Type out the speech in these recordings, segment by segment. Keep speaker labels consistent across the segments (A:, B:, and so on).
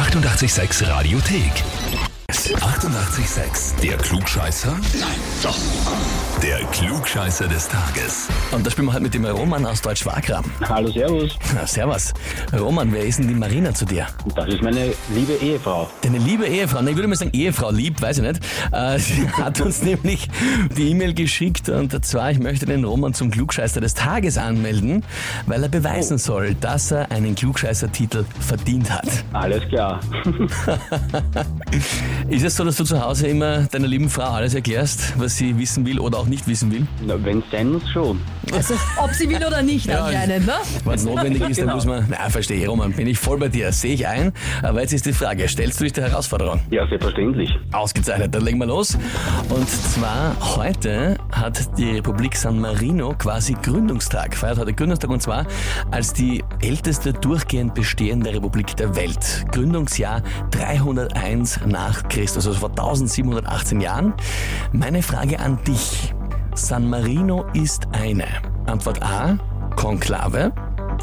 A: 886 Radiothek. 88,6. Der Klugscheißer? Nein, doch. Der Klugscheißer des Tages.
B: Und da spielen wir halt mit dem Roman aus Deutsch-Wagram.
C: Hallo, Servus.
B: Na, servus. Roman, wer ist denn die Marina zu dir?
C: Das ist meine liebe Ehefrau.
B: Deine liebe Ehefrau, ne, ich würde mal sagen Ehefrau, lieb, weiß ich nicht. Äh, sie hat uns nämlich die E-Mail geschickt und zwar, ich möchte den Roman zum Klugscheißer des Tages anmelden, weil er beweisen soll, dass er einen Klugscheißer-Titel verdient hat.
C: Alles klar.
B: Ist es so, dass du zu Hause immer deiner lieben Frau alles erklärst, was sie wissen will oder auch nicht wissen will?
C: Wenn es sein muss, schon.
D: Also, ob sie will oder nicht
B: Ja,
D: anscheinend, ne?
B: Wenn es notwendig ist, dann
C: Genau.
B: muss man. Na, verstehe, Roman, bin ich voll bei dir, sehe ich ein. Aber jetzt ist die Frage, stellst du dich der Herausforderung?
C: Ja, selbstverständlich.
B: Ausgezeichnet, dann legen wir los. Und zwar heute hat die Republik San Marino quasi Gründungstag, feiert heute Gründungstag und zwar als die älteste durchgehend bestehende Republik der Welt. Gründungsjahr 301 nach Christus, also vor 1718 Jahren. Meine Frage an dich. San Marino ist eine. Antwort A, Konklave.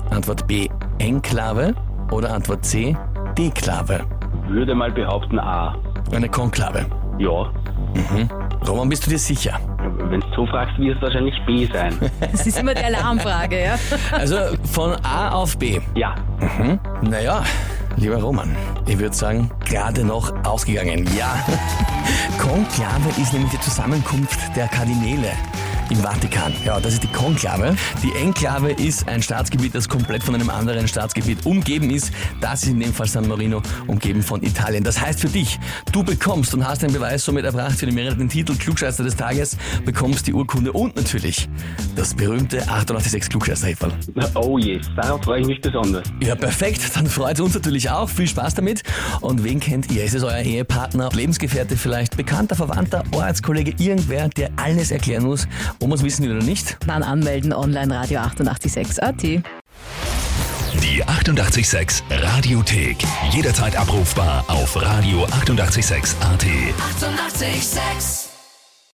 B: Antwort B, Enklave. Oder Antwort C, Deklave.
C: Würde mal behaupten, A.
B: Eine Konklave.
C: Ja.
B: Roman, bist du dir sicher?
C: Wenn du so fragst, wird es wahrscheinlich B sein.
D: Das ist immer die Alarmfrage, ja?
B: Also von A auf B.
C: Ja.
B: Naja, lieber Roman, ich würde sagen, gerade noch ausgegangen. Ja. Konklave ist nämlich die Zusammenkunft der Kardinäle. Im Vatikan. Ja, das ist die Konklave. Die Enklave ist ein Staatsgebiet, das komplett von einem anderen Staatsgebiet umgeben ist. Das ist in dem Fall San Marino, umgeben von Italien. Das heißt für dich, du bekommst und hast den Beweis somit erbracht für den mehreren Titel Klugscheißer des Tages, bekommst die Urkunde und natürlich das berühmte 886 klugscheißer -Häferl.
C: Oh je, darauf freue ich mich besonders.
B: Ja, perfekt. Dann freut uns natürlich auch. Viel Spaß damit. Und wen kennt ihr? Ist es euer Ehepartner, Lebensgefährte vielleicht, bekannter, Verwandter, Ortskollege, irgendwer, der alles erklären muss, ob man es wissen will oder nicht?
D: Dann anmelden online Radio 886 AT.
A: Die 88,6 Radiothek. Jederzeit abrufbar auf radio886.at. 88,6.
E: Eighty-eight, sex.